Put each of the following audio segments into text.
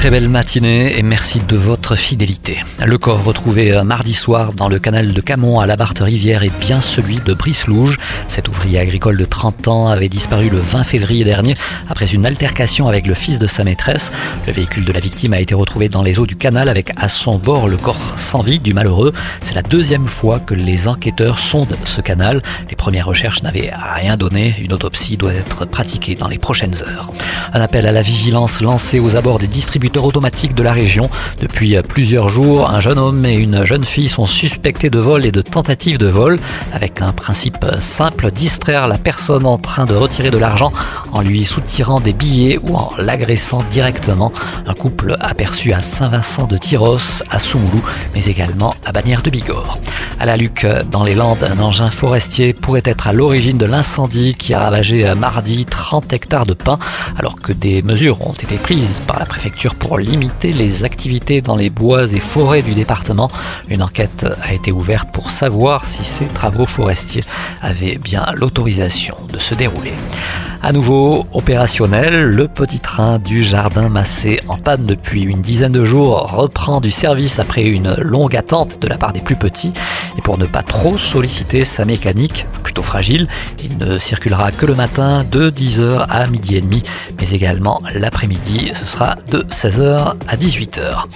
très belle matinée et merci de votre fidélité. Le corps retrouvé euh, mardi soir dans le canal de Camon à la Barthe-Rivière est bien celui de Brice Louge. Cet ouvrier agricole de 30 ans avait disparu le 20 février dernier après une altercation avec le fils de sa maîtresse. Le véhicule de la victime a été retrouvé dans les eaux du canal avec à son bord le corps sans vie du malheureux. C'est la deuxième fois que les enquêteurs sondent ce canal. Les premières recherches n'avaient rien donné. Une autopsie doit être pratiquée dans les prochaines heures. Un appel à la vigilance lancé aux abords des distributeurs automatique de la région. Depuis plusieurs jours, un jeune homme et une jeune fille sont suspectés de vol et de tentative de vol avec un principe simple, distraire la personne en train de retirer de l'argent en lui soutirant des billets ou en l'agressant directement. Un couple aperçu à Saint-Vincent de Tyros, à Soumoulou, mais également à Bagnères de Bigorre. À la Luc, dans les Landes, un engin forestier pourrait être à l'origine de l'incendie qui a ravagé mardi 30 hectares de pins, alors que des mesures ont été prises par la préfecture pour limiter les activités dans les bois et forêts du département. Une enquête a été ouverte pour savoir si ces travaux forestiers avaient bien l'autorisation de se dérouler. À nouveau opérationnel, le petit train du jardin Massé en panne depuis une dizaine de jours reprend du service après une longue attente de la part des plus petits. Et pour ne pas trop solliciter sa mécanique, plutôt fragile, il ne circulera que le matin de 10h à midi et demi, mais également l'après-midi, ce sera de 16h à 18h.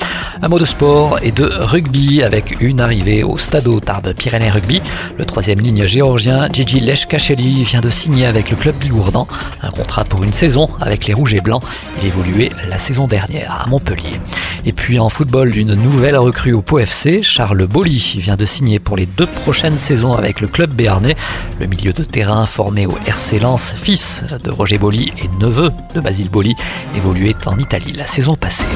Un mot de sport et de rugby avec une arrivée au Stade Tarbes Pyrénées Rugby. Le troisième ligne géorgien Gigi Leshkacheli vient de signer avec le club bigourdan un contrat pour une saison avec les Rouges et Blancs. Il évoluait la saison dernière à Montpellier. Et puis en football, d'une nouvelle recrue au Pau FC, Charles Bolly vient de signer pour les deux prochaines saisons avec le club béarnais. Le milieu de terrain formé au RC Lens, fils de Roger Bolly et neveu de Basile Bolly, évoluait en Italie la saison passée.